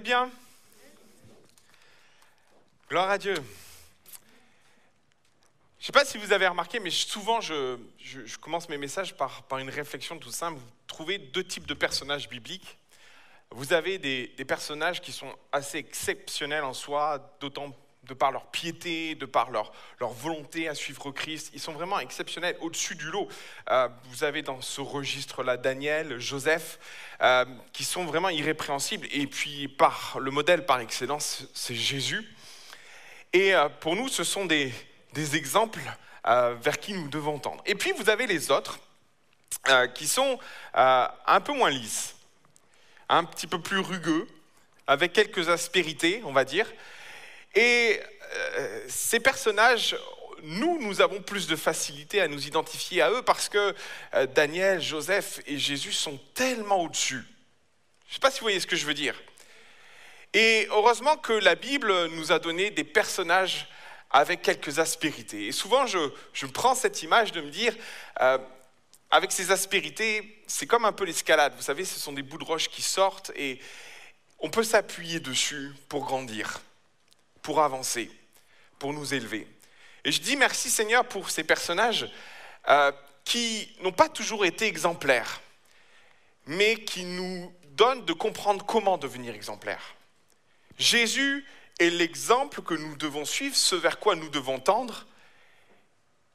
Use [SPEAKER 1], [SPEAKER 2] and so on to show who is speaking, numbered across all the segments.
[SPEAKER 1] bien Gloire à Dieu. Je ne sais pas si vous avez remarqué, mais souvent je, commence mes messages par, une réflexion tout simple. Vous trouvez deux types de personnages bibliques. Vous avez des, des personnages qui sont assez exceptionnels en soi, d'autant de par leur piété, de par leur, volonté à suivre Christ. Ils sont vraiment exceptionnels, au-dessus du lot. Euh, vous avez dans ce registre-là Daniel, Joseph, euh, qui sont vraiment irrépréhensibles. Et puis, par le modèle par excellence, c'est Jésus. Et euh, pour nous, ce sont des exemples vers qui nous devons tendre. Et puis, vous avez les autres, qui sont un peu moins lisses, un petit peu plus rugueux, avec quelques aspérités, on va dire. Et euh, ces personnages, nous, nous avons plus de facilité à nous identifier à eux parce que euh, Daniel, Joseph et Jésus sont tellement au-dessus. Je ne sais pas si vous voyez ce que je veux dire. Et heureusement que la Bible nous a donné des personnages avec quelques aspérités. Et souvent, je, je prends cette image de me dire, euh, avec ces aspérités, c'est comme un peu l'escalade. Vous savez, ce sont des bouts de roche qui sortent et on peut s'appuyer dessus pour grandir pour avancer, pour nous élever. Et je dis merci Seigneur pour ces personnages euh, qui n'ont pas toujours été exemplaires, mais qui nous donnent de comprendre comment devenir exemplaires. Jésus est l'exemple que nous devons suivre, ce vers quoi nous devons tendre,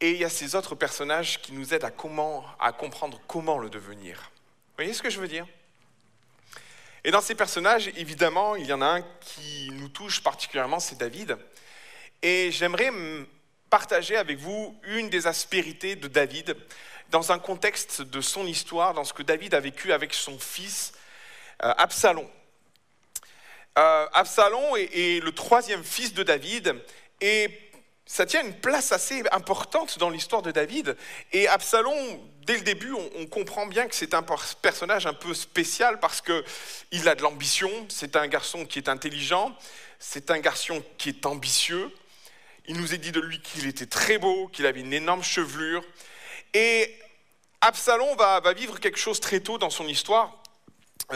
[SPEAKER 1] et il y a ces autres personnages qui nous aident à, comment, à comprendre comment le devenir. Voyez ce que je veux dire? Et dans ces personnages, évidemment, il y en a un qui touche particulièrement, c'est David. Et j'aimerais partager avec vous une des aspérités de David dans un contexte de son histoire, dans ce que David a vécu avec son fils euh, Absalom. Euh, Absalom est, le troisième fils de David et ça tient une place assez importante dans l'histoire de David. Et Absalom, dès le début, on, comprend bien que c'est un personnage un peu spécial parce qu'il a de l'ambition, c'est un garçon qui est intelligent, c'est un garçon qui est ambitieux. Il nous est dit de lui qu'il était très beau, qu'il avait une énorme chevelure. Et Absalom va, vivre quelque chose très tôt dans son histoire.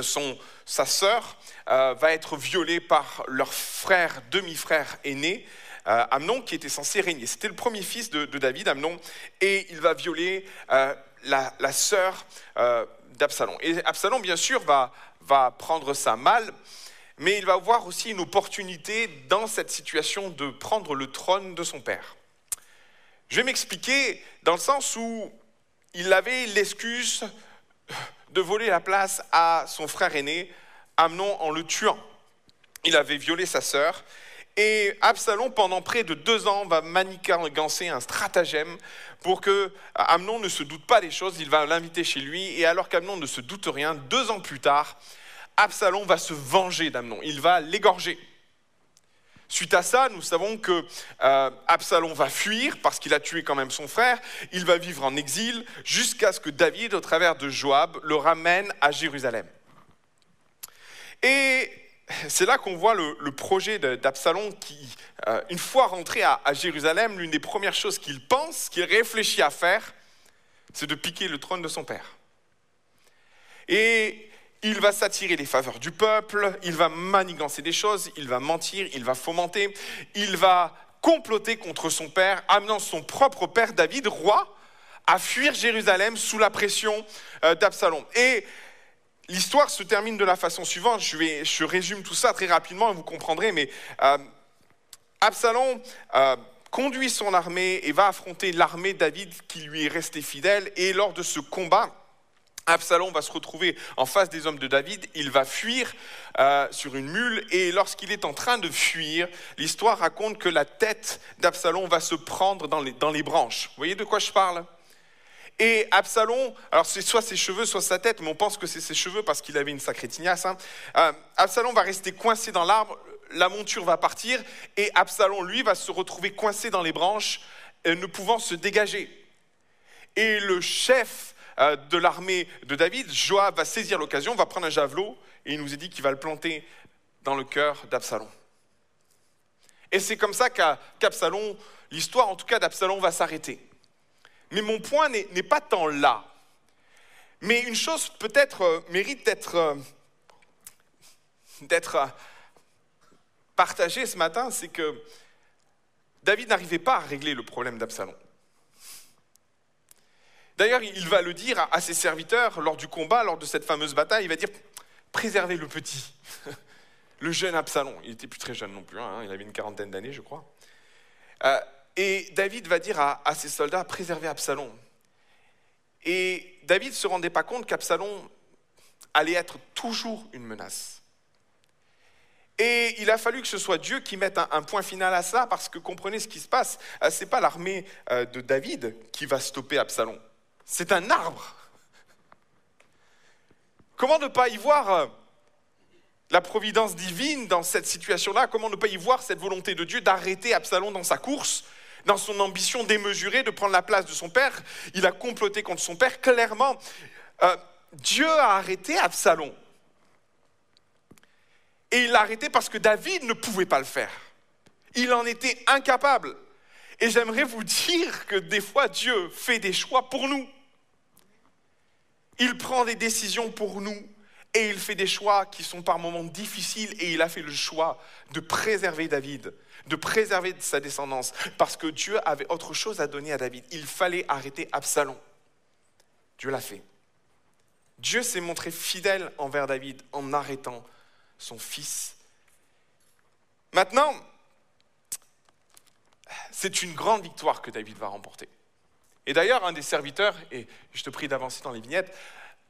[SPEAKER 1] Son, sa sœur euh, va être violée par leur frère, demi-frère aîné, euh, Amnon qui était censé régner. C'était le premier fils de, David, Amnon, et il va violer euh, la, sœur euh, d'Absalom. Et Absalom, bien sûr, va, va prendre ça mal, mais il va avoir aussi une opportunité dans cette situation de prendre le trône de son père. Je vais m'expliquer dans le sens où il avait l'excuse de voler la place à son frère aîné, Amnon, en le tuant. Il avait violé sa sœur et Absalom, pendant près de deux ans, va manigancer un stratagème pour que Amnon ne se doute pas des choses. Il va l'inviter chez lui. Et alors qu'Amnon ne se doute rien, deux ans plus tard, Absalom va se venger d'Amnon. Il va l'égorger. Suite à ça, nous savons que euh, Absalom va fuir parce qu'il a tué quand même son frère. Il va vivre en exil jusqu'à ce que David, au travers de Joab, le ramène à Jérusalem. Et c'est là qu'on voit le, projet d'Absalom qui, euh, une fois rentré à, Jérusalem, l'une des premières choses qu'il pense, qu'il réfléchit à faire, c'est de piquer le trône de son père. Et il va s'attirer les faveurs du peuple, il va manigancer des choses, il va mentir, il va fomenter, il va comploter contre son père, amenant son propre père David, roi, à fuir Jérusalem sous la pression euh, d'Absalom. Et L'histoire se termine de la façon suivante. Je, résume tout ça très rapidement, vous comprendrez, mais euh, Absalom euh, conduit son armée et va affronter l'armée David qui lui est resté fidèle. Et lors de ce combat, Absalom va se retrouver en face des hommes de David, il va fuir euh, sur une mule et lorsqu'il est en train de fuir, l'histoire raconte que la tête d'Absalom va se prendre dans les, branches. Vous voyez de quoi je parle? Et Absalom, alors c'est soit ses cheveux, soit sa tête, mais on pense que c'est ses cheveux parce qu'il avait une sacrée tignasse. Hein. Euh, Absalom va rester coincé dans l'arbre, la monture va partir, et Absalom, lui, va se retrouver coincé dans les branches, euh, ne pouvant se dégager. Et le chef de l'armée de David, Joab, va saisir l'occasion, va prendre un javelot, et il nous est dit qu'il va le planter dans le cœur d'Absalom. Et c'est comme ça qu'Absalom, l'histoire en tout cas d'Absalom va s'arrêter. Mais mon point n'est pas tant là. Mais une chose peut-être euh, mérite d'être euh, d'être partagé ce matin, c'est que David n'arrivait pas à régler le problème d'Absalom. D'ailleurs, il va le dire à ses serviteurs lors du combat, lors de cette fameuse bataille, il va dire, préservez le petit, le jeune Absalom. Il n'était plus très jeune non plus, hein, il avait une quarantaine d'années, je crois. Euh, et David va dire à, ses soldats, préservez Absalom. Et David ne se rendait pas compte qu'Absalom allait être toujours une menace. Et il a fallu que ce soit Dieu qui mette un, point final à ça, parce que comprenez ce qui se passe. Euh, ce n'est pas l'armée euh, de David qui va stopper Absalom. C'est un arbre. Comment ne pas y voir euh, la providence divine dans cette situation-là? Comment ne pas y voir cette volonté de Dieu d'arrêter Absalom dans sa course dans son ambition démesurée de prendre la place de son père, il a comploté contre son père. Clairement, Dieu a arrêté Absalom. Et il l'a arrêté parce que David ne pouvait pas le faire. Il en était incapable. Et j'aimerais vous dire que des fois, Dieu fait des choix pour nous. Il prend des décisions pour nous et il fait des choix qui sont par moments difficiles et il a fait le choix de préserver David, de préserver sa descendance, parce que Dieu avait autre chose à donner à David. Il fallait arrêter Absalom. Dieu l'a fait. Dieu s'est montré fidèle envers David en arrêtant son fils. Maintenant, c'est une grande victoire que David va remporter. Et d'ailleurs, un des serviteurs, et je te prie d'avancer dans les vignettes,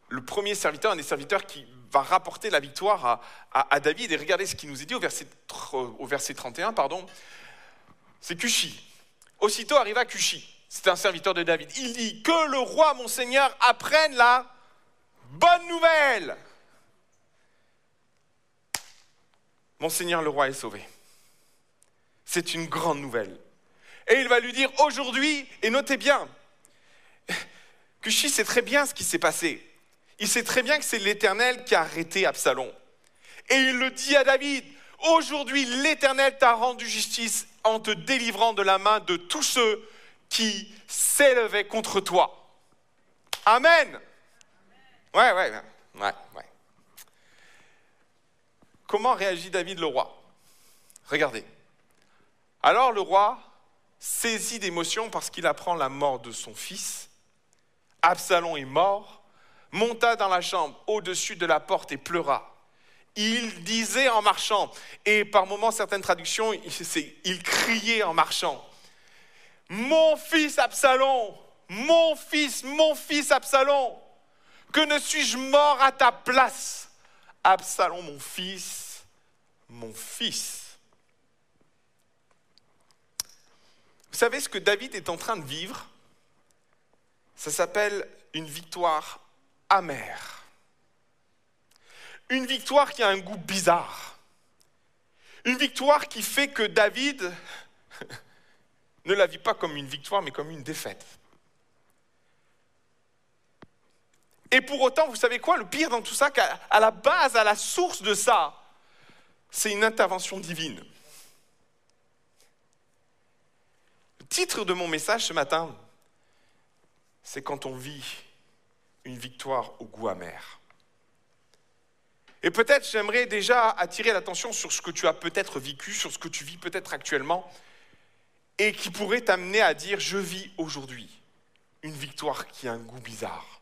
[SPEAKER 1] le premier serviteur, un des serviteurs qui va rapporter la victoire à, David, et regardez ce qu'il nous est dit au verset, au verset 31, pardon, c'est Cushi. Aussitôt arriva Cushi, c'est un serviteur de David. Il dit, que le roi, mon Seigneur, apprenne la bonne nouvelle. Monseigneur le roi est sauvé. C'est une grande nouvelle. Et il va lui dire aujourd'hui, et notez bien, que Chi sait très bien ce qui s'est passé. Il sait très bien que c'est l'Éternel qui a arrêté Absalom. Et il le dit à David, aujourd'hui l'Éternel t'a rendu justice en te délivrant de la main de tous ceux qui s'élevaient contre toi. Amen. Ouais, ouais, ouais, ouais. Comment réagit David le roi? Regardez. Alors le roi, saisi d'émotion parce qu'il apprend la mort de son fils, Absalom est mort, monta dans la chambre au-dessus de la porte et pleura. Il disait en marchant, et par moments certaines traductions, il criait en marchant, Mon fils Absalom, mon fils, mon fils Absalom, que ne suis-je mort à ta place? Absalom, mon fils, mon fils. Vous savez ce que David est en train de vivre? Ça s'appelle une victoire amère. Une victoire qui a un goût bizarre. Une victoire qui fait que David ne la vit pas comme une victoire, mais comme une défaite. Et pour autant, vous savez quoi? Le pire dans tout ça, qu'à la base, à la source de ça, c'est une intervention divine. Le titre de mon message ce matin, c'est quand on vit une victoire au goût amer. Et peut-être j'aimerais déjà attirer l'attention sur ce que tu as peut-être vécu, sur ce que tu vis peut-être actuellement, et qui pourrait t'amener à dire, je vis aujourd'hui une victoire qui a un goût bizarre.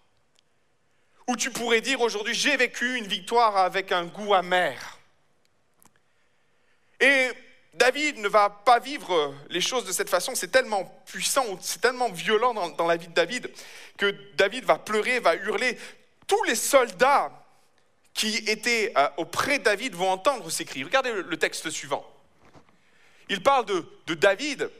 [SPEAKER 1] Ou tu pourrais dire aujourd'hui, j'ai vécu une victoire avec un goût amer. Et David ne va pas vivre les choses de cette façon, c'est tellement puissant, c'est tellement violent dans, la vie de David, que David va pleurer, va hurler. Tous les soldats qui étaient euh, auprès de David vont entendre ces cris. Regardez le, texte suivant. Il parle de, de David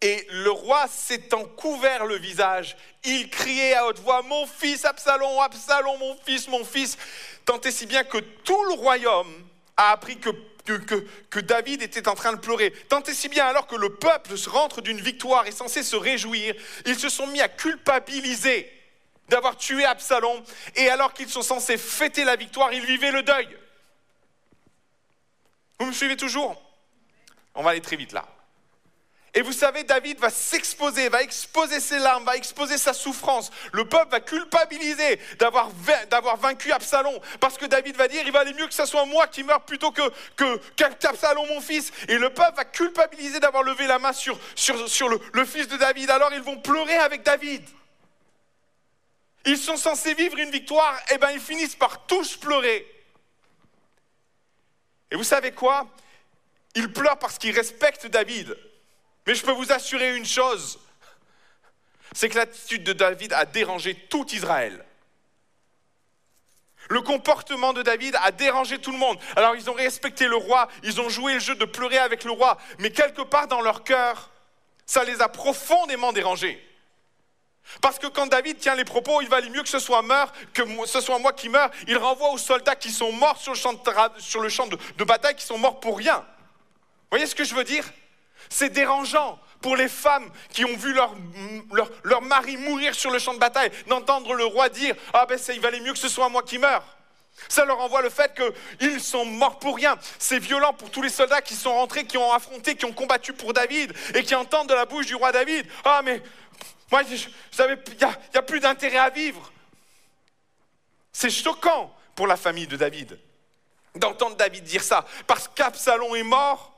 [SPEAKER 1] et le roi s'étant couvert le visage, il criait à haute voix, Mon fils Absalom, Absalom, mon fils, mon fils, tant et si bien que tout le royaume a appris que, que, David était en train de pleurer. Tant et si bien alors que le peuple se rentre d'une victoire et censé se réjouir, ils se sont mis à culpabiliser d'avoir tué Absalom, et alors qu'ils sont censés fêter la victoire, ils vivaient le deuil. Vous me suivez toujours? On va aller très vite là. Et vous savez, David va s'exposer, va exposer ses larmes, va exposer sa souffrance. Le peuple va culpabiliser d'avoir, vaincu Absalom. Parce que David va dire, il valait mieux que ce soit moi qui meure plutôt que, que qu'Absalom, mon fils. Et le peuple va culpabiliser d'avoir levé la main sur, le fils de David. Alors ils vont pleurer avec David. Ils sont censés vivre une victoire, et eh bien ils finissent par tous pleurer. Et vous savez quoi? Ils pleurent parce qu'ils respectent David. Mais je peux vous assurer une chose, c'est que l'attitude de David a dérangé tout Israël. Le comportement de David a dérangé tout le monde. Alors ils ont respecté le roi, ils ont joué le jeu de pleurer avec le roi, mais quelque part dans leur cœur, ça les a profondément dérangés. Parce que quand David tient les propos, il valait mieux que ce soit que ce soit moi qui meure. Il renvoie aux soldats qui sont morts sur le champ de, sur le champ de bataille, qui sont morts pour rien. Vous voyez ce que je veux dire? C'est dérangeant pour les femmes qui ont vu leur, leur, mari mourir sur le champ de bataille, d'entendre le roi dire Ah ben ça, il valait mieux que ce soit moi qui meure. Ça leur envoie le fait qu'ils sont morts pour rien. C'est violent pour tous les soldats qui sont rentrés, qui ont affronté, qui ont combattu pour David et qui entendent de la bouche du roi David Ah mais moi, il n'y a plus d'intérêt à vivre. C'est choquant pour la famille de David d'entendre David dire ça. Parce qu'Absalom est mort,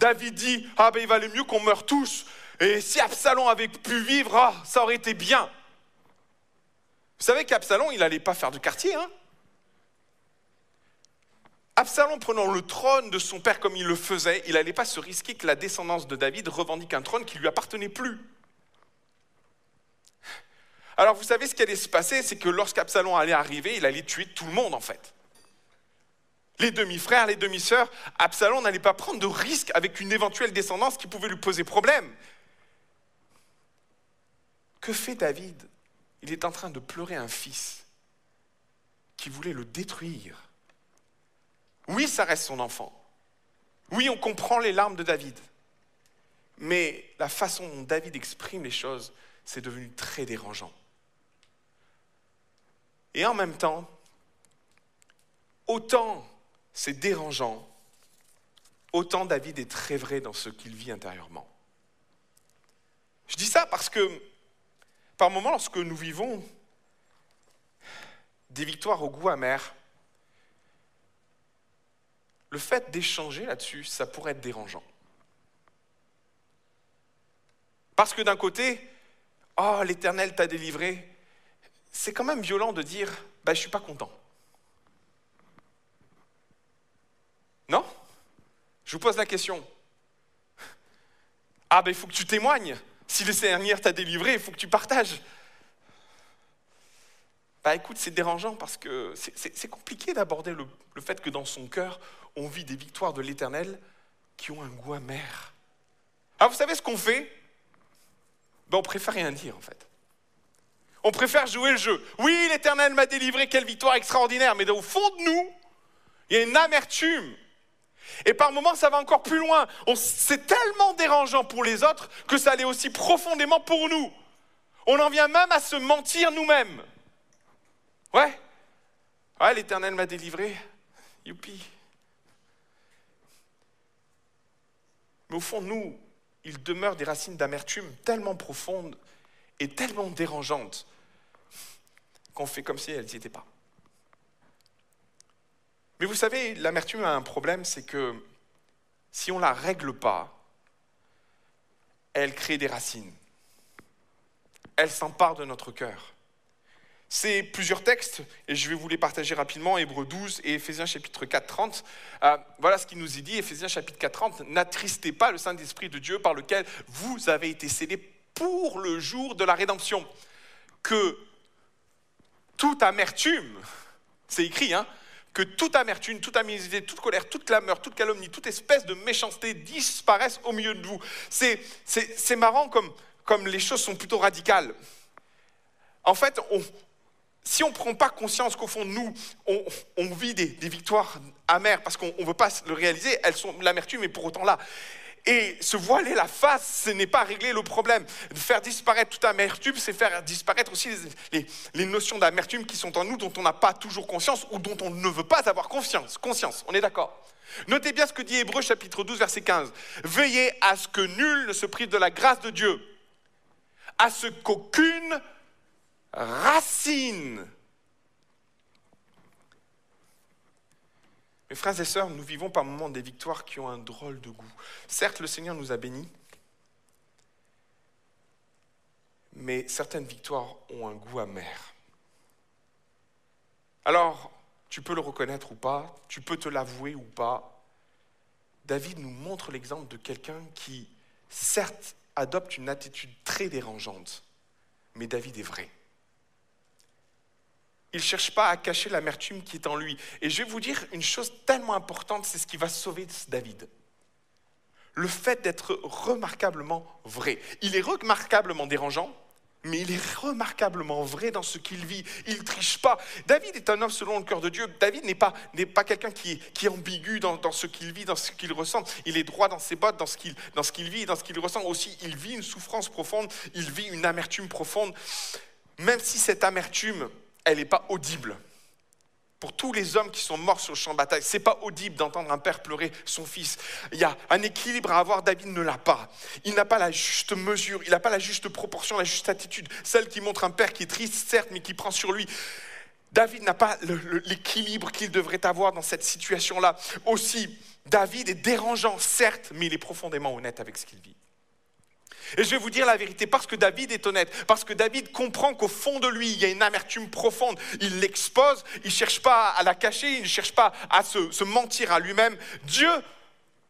[SPEAKER 1] David dit, ah ben il valait mieux qu'on meure tous. Et si Absalom avait pu vivre, ah, ça aurait été bien. Vous savez qu'Absalom, il n'allait pas faire de quartier. Hein Absalom prenant le trône de son père comme il le faisait, il n'allait pas se risquer que la descendance de David revendique un trône qui lui appartenait plus. Alors vous savez ce qui allait se passer, c'est que lorsqu'Absalom allait arriver, il allait tuer tout le monde en fait les demi-frères, les demi-sœurs, Absalom n'allait pas prendre de risque avec une éventuelle descendance qui pouvait lui poser problème. Que fait David? Il est en train de pleurer un fils qui voulait le détruire. Oui, ça reste son enfant. Oui, on comprend les larmes de David. Mais la façon dont David exprime les choses, c'est devenu très dérangeant. Et en même temps, autant c'est dérangeant, autant David est très vrai dans ce qu'il vit intérieurement. Je dis ça parce que par moments, lorsque nous vivons des victoires au goût amer, le fait d'échanger là-dessus, ça pourrait être dérangeant. Parce que d'un côté, oh, l'Éternel t'a délivré, c'est quand même violent de dire, bah, je ne suis pas content. Non Je vous pose la question. Ah ben il faut que tu témoignes. Si le Seigneur t'a délivré, il faut que tu partages. Bah écoute, c'est dérangeant parce que c'est compliqué d'aborder le, fait que dans son cœur, on vit des victoires de l'Éternel qui ont un goût amer. Ah, vous savez ce qu'on fait? Ben, On préfère rien dire en fait. On préfère jouer le jeu. Oui, l'Éternel m'a délivré, quelle victoire extraordinaire, mais au fond de nous, il y a une amertume et par moments, ça va encore plus loin. C'est tellement dérangeant pour les autres que ça l'est aussi profondément pour nous. On en vient même à se mentir nous-mêmes. Ouais. Ouais, l'Éternel m'a délivré. Youpi. Mais au fond, nous, il demeure des racines d'amertume tellement profondes et tellement dérangeantes qu'on fait comme si elles n'y étaient pas. Mais vous savez, l'amertume a un problème, c'est que si on ne la règle pas, elle crée des racines. Elle s'empare de notre cœur. C'est plusieurs textes, et je vais vous les partager rapidement, Hébreux 12 et Éphésiens chapitre 4, 30. Euh, voilà ce qu'il nous est dit, Éphésiens chapitre 4, 30. N'attristez pas le Saint-Esprit de Dieu par lequel vous avez été scellés pour le jour de la rédemption. Que toute amertume, c'est écrit, hein, que toute amertume, toute amitié, toute colère, toute clameur, toute calomnie, toute espèce de méchanceté disparaissent au milieu de vous. C'est marrant comme, comme les choses sont plutôt radicales. En fait, si on ne prend pas conscience qu'au fond nous, on, vit des, victoires amères parce qu'on ne veut pas le réaliser, elles sont l'amertume est pour autant là. Et se voiler la face, ce n'est pas régler le problème. Faire disparaître toute amertume, c'est faire disparaître aussi les, notions d'amertume qui sont en nous, dont on n'a pas toujours conscience ou dont on ne veut pas avoir confiance. Conscience, on est d'accord? Notez bien ce que dit Hébreu chapitre 12, verset 15. Veillez à ce que nul ne se prive de la grâce de Dieu, à ce qu'aucune racine. Mes frères et sœurs, nous vivons par moments des victoires qui ont un drôle de goût. Certes, le Seigneur nous a bénis, mais certaines victoires ont un goût amer. Alors, tu peux le reconnaître ou pas, tu peux te l'avouer ou pas. David nous montre l'exemple de quelqu'un qui, certes, adopte une attitude très dérangeante, mais David est vrai. Il ne cherche pas à cacher l'amertume qui est en lui. Et je vais vous dire une chose tellement importante, c'est ce qui va sauver David. Le fait d'être remarquablement vrai. Il est remarquablement dérangeant, mais il est remarquablement vrai dans ce qu'il vit. Il ne triche pas. David est un homme selon le cœur de Dieu. David n'est pas, pas quelqu'un qui, est ambigu dans, ce qu'il vit, dans ce qu'il ressent. Il est droit dans ses bottes, dans ce qu'il, dans ce qu'il vit, dans ce qu'il ressent aussi. Il vit une souffrance profonde, il vit une amertume profonde. Même si cette amertume, elle n'est pas audible pour tous les hommes qui sont morts sur le champ de bataille. C'est pas audible d'entendre un père pleurer son fils. Il y a un équilibre à avoir, David ne l'a pas. Il n'a pas la juste mesure, il n'a pas la juste proportion, la juste attitude. Celle qui montre un père qui est triste, certes, mais qui prend sur lui. David n'a pas l'équilibre qu'il devrait avoir dans cette situation-là. Aussi, David est dérangeant, certes, mais il est profondément honnête avec ce qu'il vit. Et je vais vous dire la vérité, parce que David est honnête, parce que David comprend qu'au fond de lui, il y a une amertume profonde. Il l'expose, il ne cherche pas à la cacher, il ne cherche pas à se, mentir à lui-même. Dieu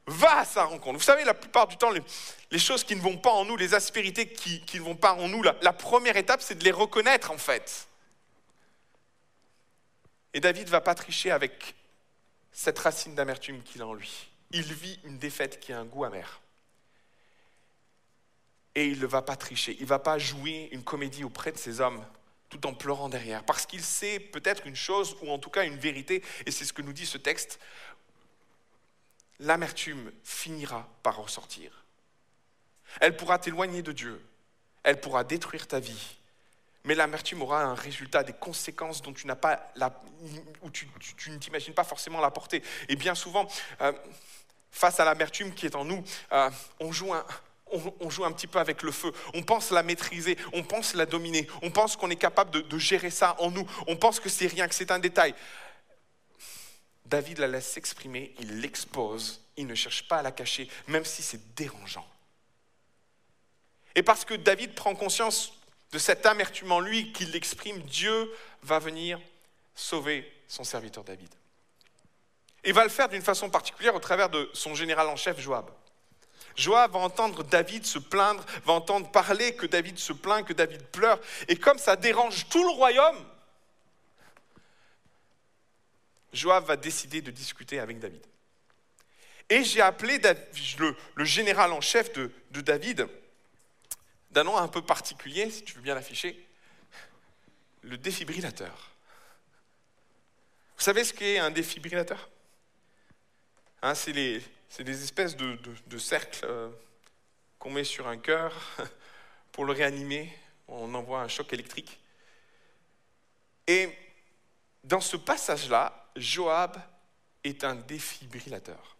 [SPEAKER 1] va à sa rencontre. Vous savez, la plupart du temps, les, choses qui ne vont pas en nous, les aspérités qui, ne vont pas en nous, la, première étape, c'est de les reconnaître en fait. Et David ne va pas tricher avec cette racine d'amertume qu'il a en lui. Il vit une défaite qui a un goût amer et il ne va pas tricher. Il ne va pas jouer une comédie auprès de ces hommes tout en pleurant derrière. Parce qu'il sait peut-être une chose, ou en tout cas une vérité, et c'est ce que nous dit ce texte, l'amertume finira par ressortir. Elle pourra t'éloigner de Dieu, elle pourra détruire ta vie, mais l'amertume aura un résultat, des conséquences dont tu n'as pas la, où tu, ne t'imagines pas forcément la portée. Et bien souvent, euh, face à l'amertume qui est en nous, euh, on joue un, on, joue un petit peu avec le feu. On pense la maîtriser, on pense la dominer, on pense qu'on est capable de, gérer ça en nous, on pense que c'est rien, que c'est un détail. David la laisse s'exprimer, il l'expose, il ne cherche pas à la cacher, même si c'est dérangeant. Et parce que David prend conscience de cette amertume en lui qu'il l'exprime, Dieu va venir sauver son serviteur David. Et va le faire d'une façon particulière au travers de son général en chef Joab. Joab va entendre David se plaindre, va entendre parler que David se plaint, que David pleure. Et comme ça dérange tout le royaume, Joab va décider de discuter avec David. Et j'ai appelé le, général en chef de, de David, d'un nom un peu particulier, si tu veux bien l'afficher, le défibrillateur. Vous savez ce qu'est un défibrillateur? Hein, C'est les, des espèces de, cercles euh, qu'on met sur un cœur pour le réanimer. On envoie un choc électrique. Et dans ce passage-là, Joab est un défibrillateur.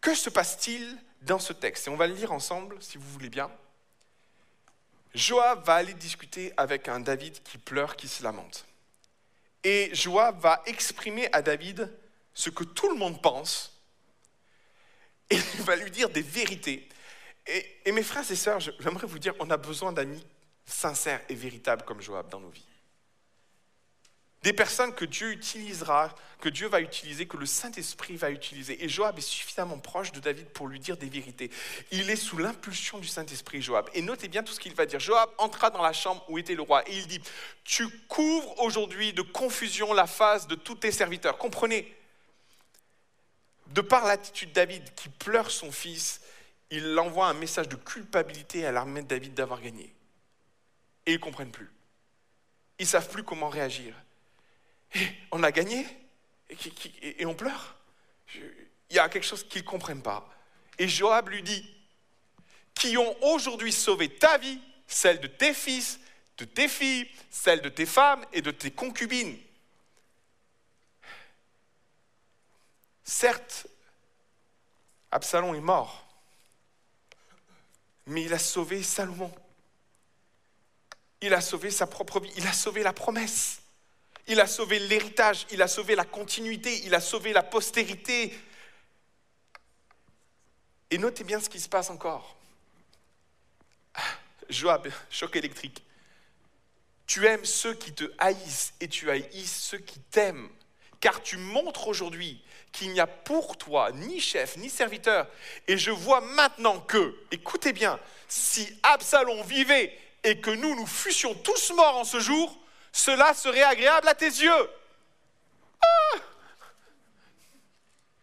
[SPEAKER 1] Que se passe-t-il dans ce texte? Et on va le lire ensemble, si vous voulez bien. Joab va aller discuter avec un David qui pleure, qui se lamente. Et Joab va exprimer à David ce que tout le monde pense, et il va lui dire des vérités. Et, mes frères et sœurs, j'aimerais vous dire, on a besoin d'amis sincères et véritables comme Joab dans nos vies. Des personnes que Dieu utilisera, que Dieu va utiliser, que le Saint-Esprit va utiliser. Et Joab est suffisamment proche de David pour lui dire des vérités. Il est sous l'impulsion du Saint-Esprit, Joab. Et notez bien tout ce qu'il va dire. Joab entra dans la chambre où était le roi et il dit, tu couvres aujourd'hui de confusion la face de tous tes serviteurs. Comprenez, de par l'attitude de David qui pleure son fils, il envoie un message de culpabilité à l'armée de David d'avoir gagné. Et ils ne comprennent plus. Ils ne savent plus comment réagir. Et on a gagné et, on pleure. Il y a quelque chose qu'ils ne comprennent pas. Et Joab lui dit, qui ont aujourd'hui sauvé ta vie, celle de tes fils, de tes filles, celle de tes femmes et de tes concubines. Certes, Absalom est mort, mais il a sauvé Salomon. Il a sauvé sa propre vie, il a sauvé la promesse, il a sauvé l'héritage, il a sauvé la continuité, il a sauvé la postérité. Et notez bien ce qui se passe encore. Joab, choc électrique. Tu aimes ceux qui te haïssent et tu haïs ceux qui t'aiment. Car tu montres aujourd'hui qu'il n'y a pour toi ni chef ni serviteur. Et je vois maintenant que, écoutez bien, si Absalom vivait et que nous, nous fussions tous morts en ce jour, cela serait agréable à tes yeux. Ah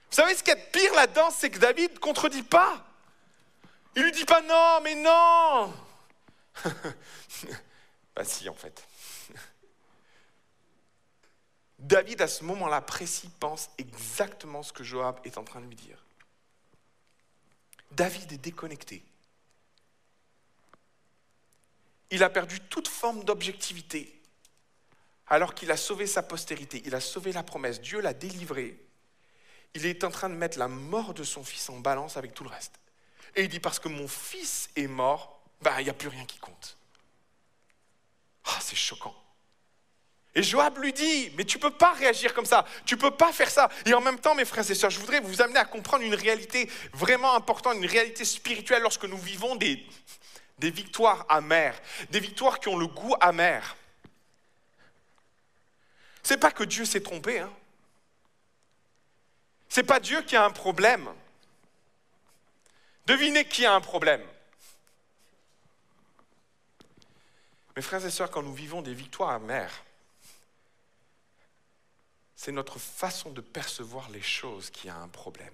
[SPEAKER 1] Vous savez ce qui est pire là-dedans, c'est que David ne contredit pas. Il lui dit pas non, mais non. bah si, en fait. David, à ce moment-là précis, pense exactement ce que Joab est en train de lui dire. David est déconnecté. Il a perdu toute forme d'objectivité alors qu'il a sauvé sa postérité, il a sauvé la promesse, Dieu l'a délivré. Il est en train de mettre la mort de son fils en balance avec tout le reste. Et il dit, parce que mon fils est mort, ben, il n'y a plus rien qui compte. Ah, c'est choquant. Et Joab lui dit, mais tu ne peux pas réagir comme ça, tu ne peux pas faire ça. Et en même temps, mes frères et sœurs, je voudrais vous amener à comprendre une réalité vraiment importante, une réalité spirituelle lorsque nous vivons des, victoires amères, des victoires qui ont le goût amer. C'est pas que Dieu s'est trompé. Hein. C'est pas Dieu qui a un problème. Devinez qui a un problème. Mes frères et sœurs, quand nous vivons des victoires amères, c'est notre façon de percevoir les choses qui a un problème.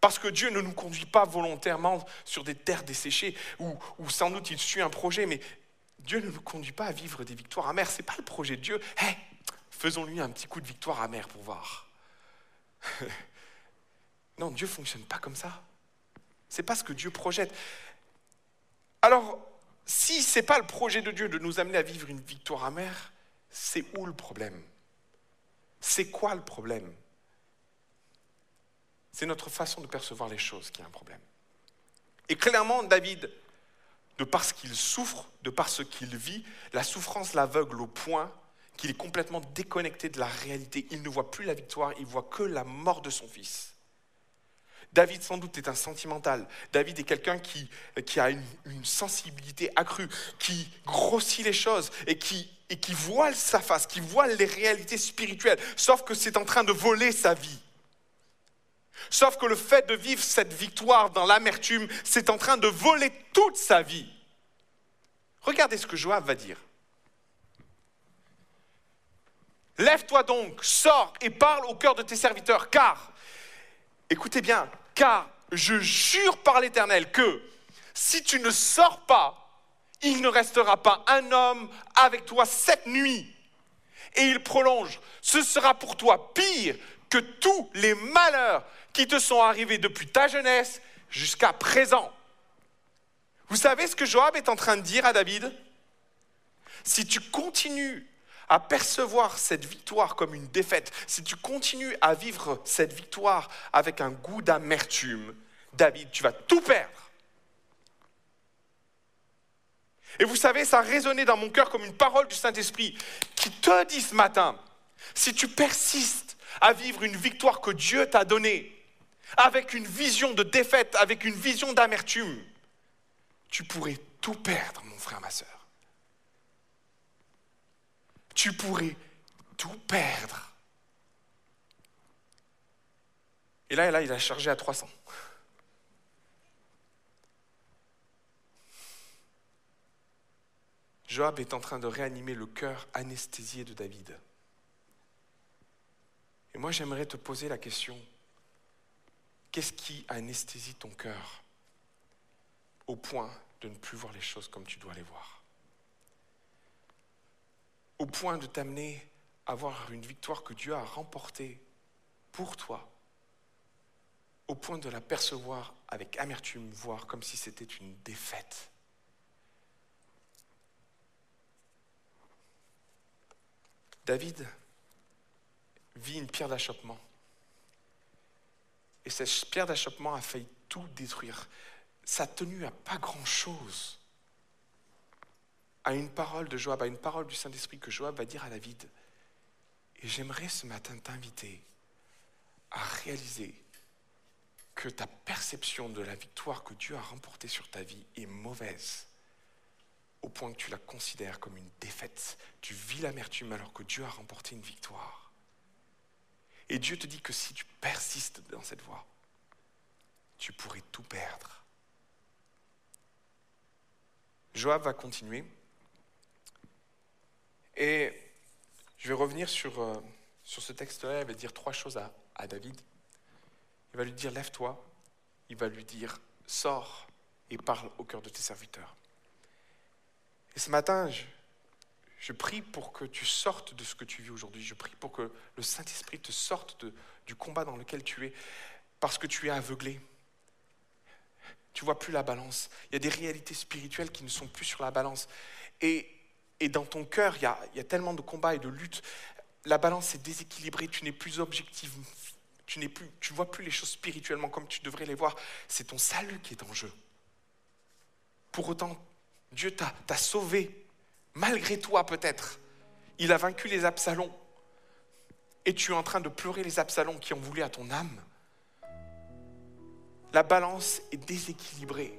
[SPEAKER 1] Parce que Dieu ne nous conduit pas volontairement sur des terres desséchées, où, sans doute il suit un projet, mais Dieu ne nous conduit pas à vivre des victoires amères. Ce n'est pas le projet de Dieu. faisons-lui un petit coup de victoire amère pour voir. non, Dieu ne fonctionne pas comme ça. Ce n'est pas ce que Dieu projette. Alors, si ce n'est pas le projet de Dieu de nous amener à vivre une victoire amère, c'est où le problème? C'est quoi le problème? C'est notre façon de percevoir les choses qui est un problème. Et clairement, David, de parce qu'il souffre, de parce qu'il vit, la souffrance l'aveugle au point qu'il est complètement déconnecté de la réalité. Il ne voit plus la victoire, il voit que la mort de son fils. David, sans doute, est un sentimental. David est quelqu'un qui, qui a une, sensibilité accrue, qui grossit les choses et qui, et qui voile sa face, qui voile les réalités spirituelles, sauf que c'est en train de voler sa vie. Sauf que le fait de vivre cette victoire dans l'amertume, c'est en train de voler toute sa vie. Regardez ce que Joab va dire. Lève-toi donc, sors et parle au cœur de tes serviteurs, car Écoutez bien, car je jure par l'Éternel que si tu ne sors pas, il ne restera pas un homme avec toi cette nuit. Et il prolonge, ce sera pour toi pire que tous les malheurs qui te sont arrivés depuis ta jeunesse jusqu'à présent. Vous savez ce que Joab est en train de dire à David? Si tu continues à percevoir cette victoire comme une défaite, si tu continues à vivre cette victoire avec un goût d'amertume, David, tu vas tout perdre. Et vous savez, ça a résonné dans mon cœur comme une parole du Saint-Esprit qui te dit ce matin, si tu persistes à vivre une victoire que Dieu t'a donnée, avec une vision de défaite, avec une vision d'amertume, tu pourrais tout perdre, mon frère, ma soeur tu pourrais tout perdre. Et là, là, il a chargé à 300. Joab est en train de réanimer le cœur anesthésié de David. Et moi, j'aimerais te poser la question, qu'est-ce qui anesthésie ton cœur au point de ne plus voir les choses comme tu dois les voir? Au point de t'amener à avoir une victoire que Dieu a remportée pour toi. au point de la percevoir avec amertume, voire comme si c'était une défaite. David vit une pierre d'achoppement. Et cette pierre d'achoppement a failli tout détruire. Sa tenue à pas grand-chose. À une parole de Joab, à une parole du Saint-Esprit que Joab va dire à David. Et j'aimerais ce matin t'inviter à réaliser que ta perception de la victoire que Dieu a remportée sur ta vie est mauvaise, au point que tu la considères comme une défaite. Tu vis l'amertume alors que Dieu a remporté une victoire. Et Dieu te dit que si tu persistes dans cette voie, tu pourrais tout perdre. Joab va continuer. Et je vais revenir sur, euh, sur ce texte-là. Il va dire trois choses à, à David. Il va lui dire, lève-toi. Il va lui dire, sors et parle au cœur de tes serviteurs. Et ce matin, je, je prie pour que tu sortes de ce que tu vis aujourd'hui. Je prie pour que le Saint-Esprit te sorte de, du combat dans lequel tu es, parce que tu es aveuglé. Tu vois plus la balance. Il y a des réalités spirituelles qui ne sont plus sur la balance. Et, et dans ton cœur, il y, a, tellement de combats et de luttes. La balance est déséquilibrée. Tu n'es plus objectif. Tu n'es plus, tu vois plus les choses spirituellement comme tu devrais les voir. C'est ton salut qui est en jeu. Pour autant, Dieu t'a sauvé malgré toi peut-être. Il a vaincu les Absalons. Et tu es en train de pleurer les Absalons qui ont voulu à ton âme. La balance est déséquilibrée.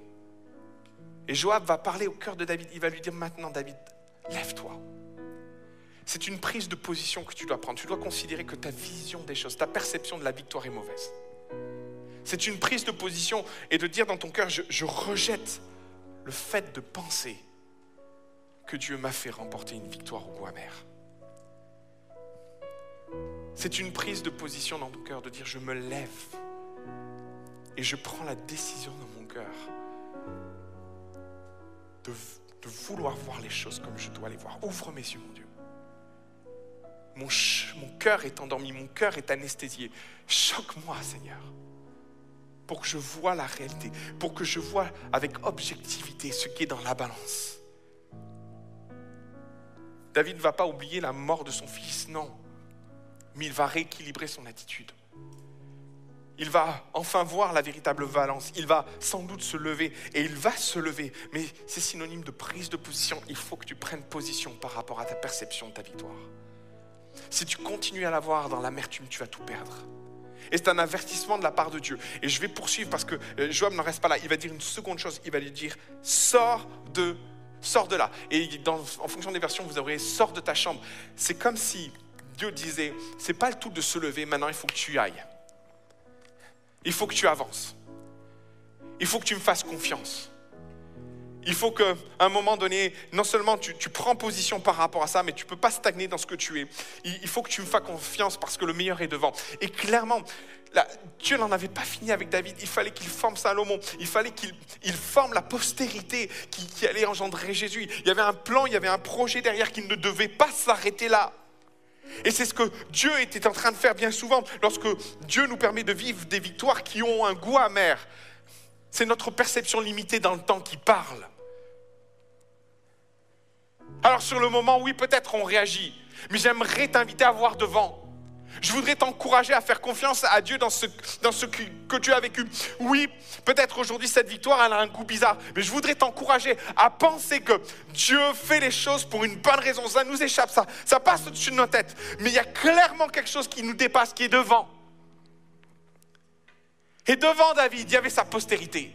[SPEAKER 1] Et Joab va parler au cœur de David. Il va lui dire maintenant, David, lève-toi. C'est une prise de position que tu dois prendre. Tu dois considérer que ta vision des choses, ta perception de la victoire est mauvaise. C'est une prise de position et de dire dans ton cœur, je, je rejette le fait de penser que Dieu m'a fait remporter une victoire au goût amer. C'est une prise de position dans ton cœur de dire je me lève et je prends la décision dans mon cœur de, de vouloir voir les choses comme je dois les voir. Ouvre mes yeux, mon Dieu. Mon, mon cœur est endormi, mon cœur est anesthésié. Choque-moi, Seigneur, pour que je vois la réalité, pour que je vois avec objectivité ce qui est dans la balance. David ne va pas oublier la mort de son fils, non. Mais il va rééquilibrer son attitude. Il va enfin voir la véritable valence. Il va sans doute se lever et il va se lever. Mais c'est synonyme de prise de position. Il faut que tu prennes position par rapport à ta perception de ta victoire. Si tu continues à la voir dans l'amertume, tu vas tout perdre. Et c'est un avertissement de la part de Dieu. Et je vais poursuivre parce que euh, Joab n'en reste pas là. Il va dire une seconde chose. Il va lui dire, sors de Sors de là. Et en fonction des versions, vous aurez sors de ta chambre. C'est comme si Dieu disait, c'est pas le tout de se lever, maintenant il faut que tu ailles. Il faut que tu avances. Il faut que tu me fasses confiance. Il faut qu'à un moment donné, non seulement tu, prends position par rapport à ça, mais tu ne peux pas stagner dans ce que tu es. Il, faut que tu me fasses confiance parce que le meilleur est devant. Et clairement, Dieu n'en avait pas fini avec David. Il fallait qu'il forme Salomon. Il fallait qu'il forme la postérité qui, allait engendrer Jésus. Il y avait un plan, il y avait un projet derrière qui ne devait pas s'arrêter là. Et c'est ce que Dieu était en train de faire bien souvent lorsque Dieu nous permet de vivre des victoires qui ont un goût amer. C'est notre perception limitée dans le temps qui parle. Alors sur le moment, oui, peut-être on réagit, mais j'aimerais t'inviter à voir devant. Je voudrais t'encourager à faire confiance à Dieu dans ce, que, tu as vécu. Oui, peut-être aujourd'hui cette victoire, a un goût bizarre, mais je voudrais t'encourager à penser que Dieu fait les choses pour une bonne raison. Ça nous échappe, ça, ça passe au-dessus de nos têtes. Mais il y a clairement quelque chose qui nous dépasse, qui est devant. Et devant David, il y avait sa postérité.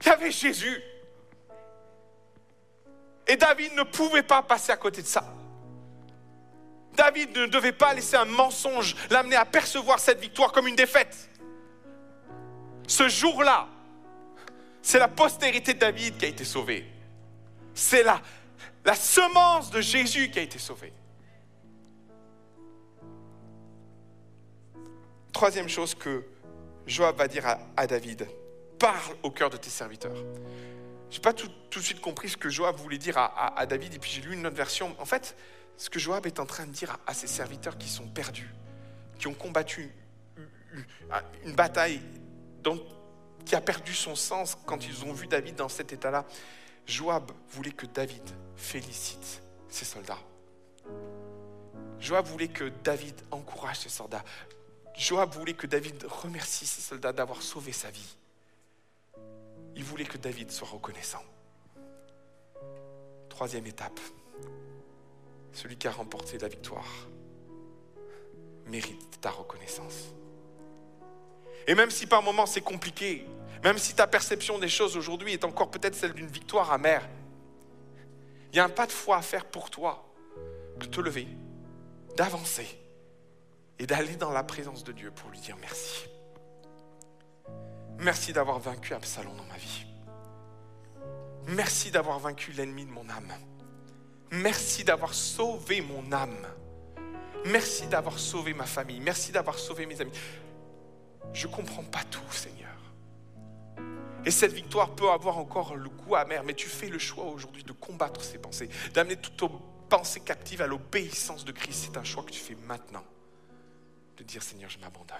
[SPEAKER 1] Il y avait Jésus. Et David ne pouvait pas passer à côté de ça. David ne devait pas laisser un mensonge l'amener à percevoir cette victoire comme une défaite. Ce jour-là, c'est la postérité de David qui a été sauvée. C'est la, la semence de Jésus qui a été sauvée. Troisième chose que Joab va dire à, David, parle au cœur de tes serviteurs. Je n'ai pas tout, de suite compris ce que Joab voulait dire à, David, et puis j'ai lu une autre version. En fait, ce que Joab est en train de dire à, ses serviteurs qui sont perdus, qui ont combattu une, bataille qui a perdu son sens quand ils ont vu David dans cet état-là. Joab voulait que David félicite ses soldats. Joab voulait que David encourage ses soldats. Joab voulait que David remercie ses soldats d'avoir sauvé sa vie. Il voulait que David soit reconnaissant. Troisième étape, celui qui a remporté la victoire mérite ta reconnaissance. Et même si par moments c'est compliqué, même si ta perception des choses aujourd'hui est encore peut-être celle d'une victoire amère, il y a un pas de foi à faire pour toi, de te lever, d'avancer et d'aller dans la présence de Dieu pour lui dire merci. Merci d'avoir vaincu Absalom dans ma vie. Merci d'avoir vaincu l'ennemi de mon âme. Merci d'avoir sauvé mon âme. Merci d'avoir sauvé ma famille. Merci d'avoir sauvé mes amis. Je ne comprends pas tout, Seigneur. Et cette victoire peut avoir encore le goût amer, mais tu fais le choix aujourd'hui de combattre ces pensées, d'amener toutes tes pensées captives à l'obéissance de Christ. C'est un choix que tu fais maintenant. De dire Seigneur, je m'abandonne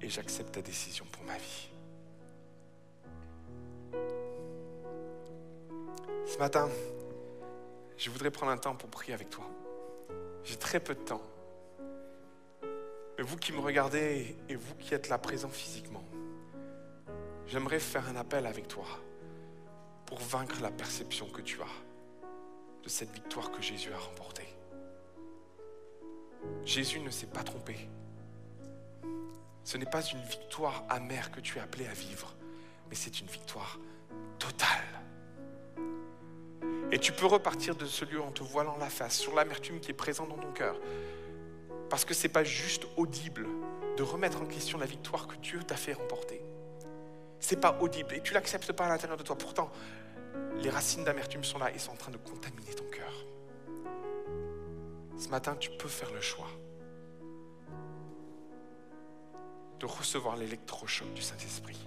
[SPEAKER 1] et j'accepte ta décision pour ma vie. Ce matin, je voudrais prendre un temps pour prier avec toi. J'ai très peu de temps. Mais vous qui me regardez et vous qui êtes là présent physiquement, j'aimerais faire un appel avec toi pour vaincre la perception que tu as de cette victoire que Jésus a remportée. Jésus ne s'est pas trompé. Ce n'est pas une victoire amère que tu es appelé à vivre, mais c'est une victoire totale. Et tu peux repartir de ce lieu en te voilant la face sur l'amertume qui est présente dans ton cœur. Parce que ce n'est pas juste audible de remettre en question la victoire que Dieu t'a fait remporter. Ce n'est pas audible et tu l'acceptes pas à l'intérieur de toi. Pourtant, les racines d'amertume sont là et sont en train de contaminer ton cœur. Ce matin, tu peux faire le choix de recevoir l'électrochoc du Saint-Esprit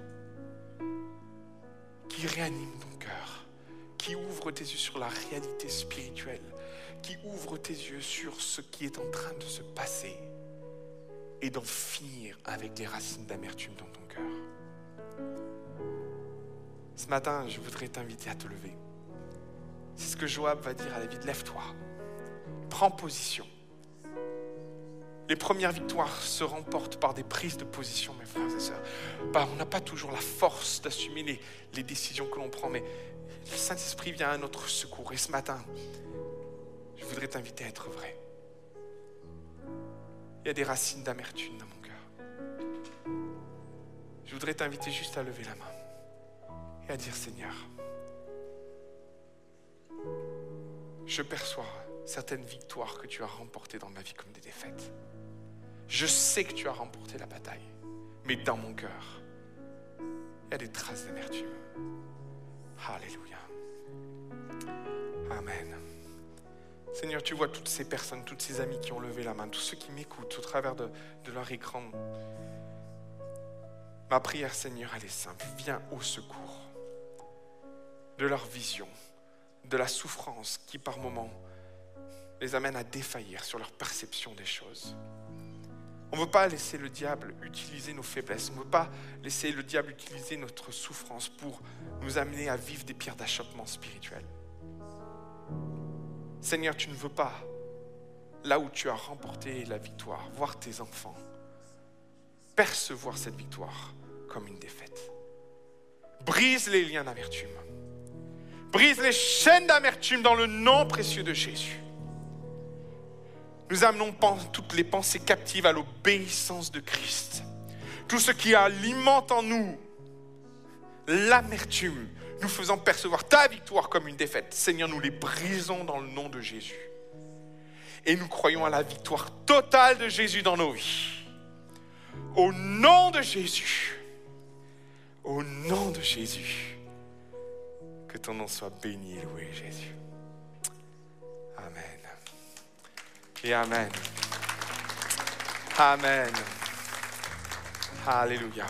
[SPEAKER 1] qui réanime ton cœur qui ouvre tes yeux sur la réalité spirituelle, qui ouvre tes yeux sur ce qui est en train de se passer et d'en finir avec les racines d'amertume dans ton cœur. Ce matin, je voudrais t'inviter à te lever. C'est ce que Joab va dire à David, lève-toi, prends position. Les premières victoires se remportent par des prises de position, mes frères et sœurs. Bah, on n'a pas toujours la force d'assumer les, les décisions que l'on prend, mais le Saint-Esprit vient à notre secours. Et ce matin, je voudrais t'inviter à être vrai. Il y a des racines d'amertume dans mon cœur. Je voudrais t'inviter juste à lever la main et à dire Seigneur, je perçois certaines victoires que tu as remportées dans ma vie comme des défaites. Je sais que tu as remporté la bataille, mais dans mon cœur, il y a des traces d'amertume. Alléluia. Amen. Seigneur, tu vois toutes ces personnes, toutes ces amis qui ont levé la main, tous ceux qui m'écoutent au travers de, leur écran. Ma prière, Seigneur, elle est simple. Viens au secours de leur vision, de la souffrance qui par moments les amène à défaillir sur leur perception des choses. On ne veut pas laisser le diable utiliser nos faiblesses. On ne veut pas laisser le diable utiliser notre souffrance pour nous amener à vivre des pierres d'achoppement spirituel. Seigneur, tu ne veux pas, là où tu as remporté la victoire, voir tes enfants percevoir cette victoire comme une défaite. Brise les liens d'amertume. Brise les chaînes d'amertume dans le nom précieux de Jésus. Nous amenons toutes les pensées captives à l'obéissance de Christ. Tout ce qui alimente en nous l'amertume, nous faisant percevoir ta victoire comme une défaite. Seigneur, nous les brisons dans le nom de Jésus. Et nous croyons à la victoire totale de Jésus dans nos vies. Au nom de Jésus. Au nom de Jésus. Que ton nom soit béni et loué, Jésus. Amen. Et Amen. Amen. Alléluia.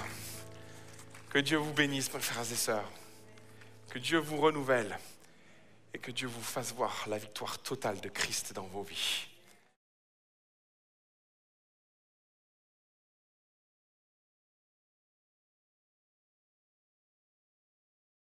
[SPEAKER 1] Que Dieu vous bénisse, mes frères et sœurs. Que Dieu vous renouvelle et que Dieu vous fasse voir la victoire totale de Christ dans vos vies.